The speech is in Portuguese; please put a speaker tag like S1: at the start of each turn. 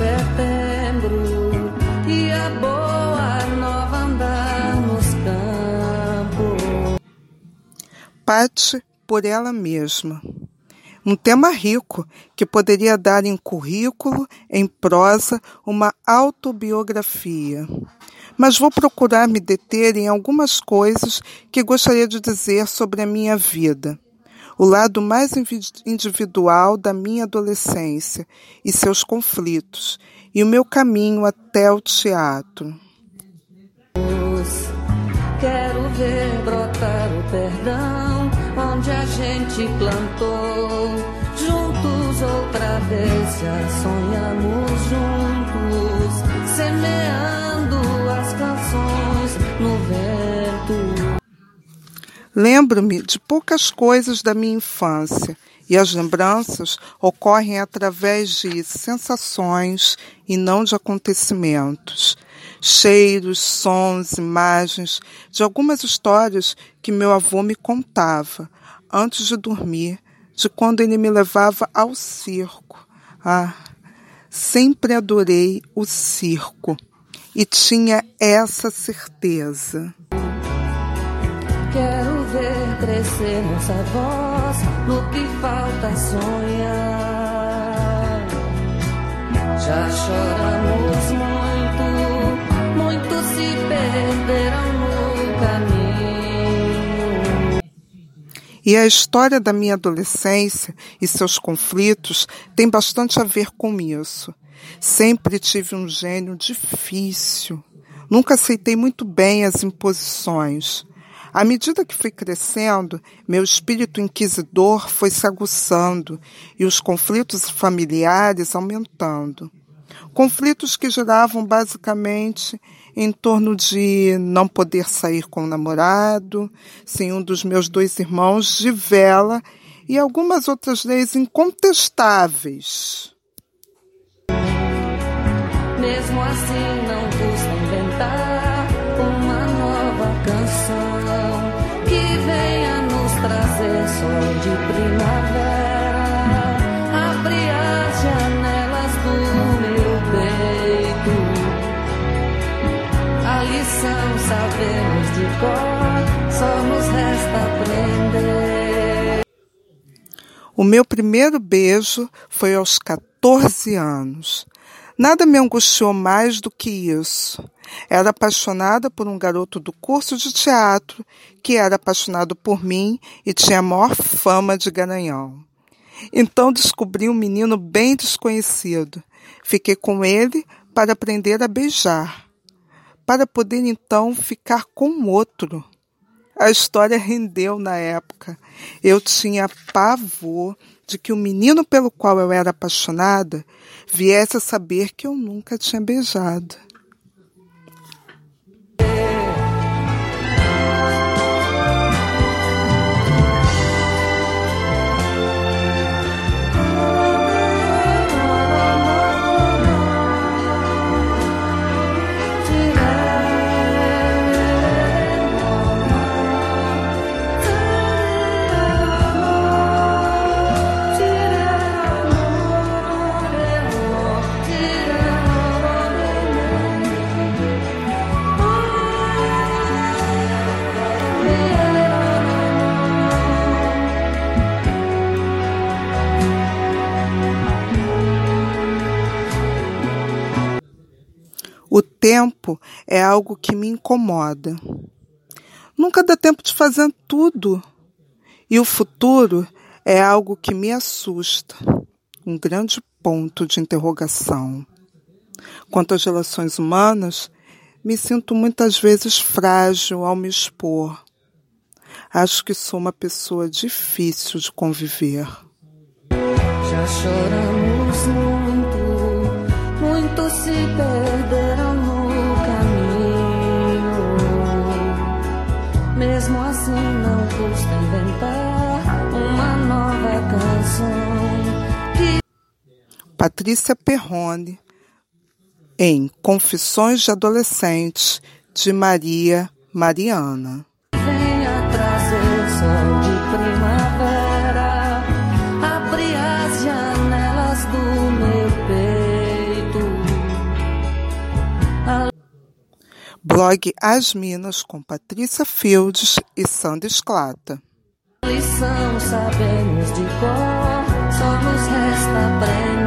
S1: setembro e a boa nova andar nos campos.
S2: Pate por ela mesma. Um tema rico que poderia dar em currículo, em prosa, uma autobiografia. Mas vou procurar me deter em algumas coisas que gostaria de dizer sobre a minha vida o lado mais individual da minha adolescência e seus conflitos, e o meu caminho até o teatro.
S1: Quero ver brotar o perdão onde a gente plantou. Juntos outra vez já sonhamos juntos, semeando
S2: Lembro-me de poucas coisas da minha infância e as lembranças ocorrem através de sensações e não de acontecimentos. Cheiros, sons, imagens de algumas histórias que meu avô me contava antes de dormir, de quando ele me levava ao circo. Ah, sempre adorei o circo e tinha essa certeza.
S1: Quero crescer nossa voz no que falta sonhar. Já choramos muito, se no caminho.
S2: E a história da minha adolescência e seus conflitos tem bastante a ver com isso. Sempre tive um gênio difícil. Nunca aceitei muito bem as imposições. À medida que fui crescendo, meu espírito inquisidor foi se aguçando e os conflitos familiares aumentando. Conflitos que giravam basicamente em torno de não poder sair com o namorado, sem um dos meus dois irmãos de vela e algumas outras leis incontestáveis.
S1: Mesmo assim, não custa inventar de primavera. As janelas do meu peito. A lição sabemos de cor, resta aprender.
S2: O meu primeiro beijo foi aos 14 anos. Nada me angustiou mais do que isso. Era apaixonada por um garoto do curso de teatro que era apaixonado por mim e tinha a maior fama de garanhão. Então descobri um menino bem desconhecido. Fiquei com ele para aprender a beijar, para poder então ficar com outro. A história rendeu na época. Eu tinha pavor de que o menino pelo qual eu era apaixonada viesse a saber que eu nunca tinha beijado. Tempo é algo que me incomoda. Nunca dá tempo de fazer tudo. E o futuro é algo que me assusta. Um grande ponto de interrogação. Quanto às relações humanas, me sinto muitas vezes frágil ao me expor. Acho que sou uma pessoa difícil de conviver.
S1: Já choramos muito, muito se perderam assim, não custa inventar uma nova canção. Que...
S2: Patrícia Perrone, em Confissões de Adolescentes, de Maria Mariana. Blog As Minas com Patrícia Fields e Sandra Esclata.
S1: Lição sabemos de cor, só nos resta aprender.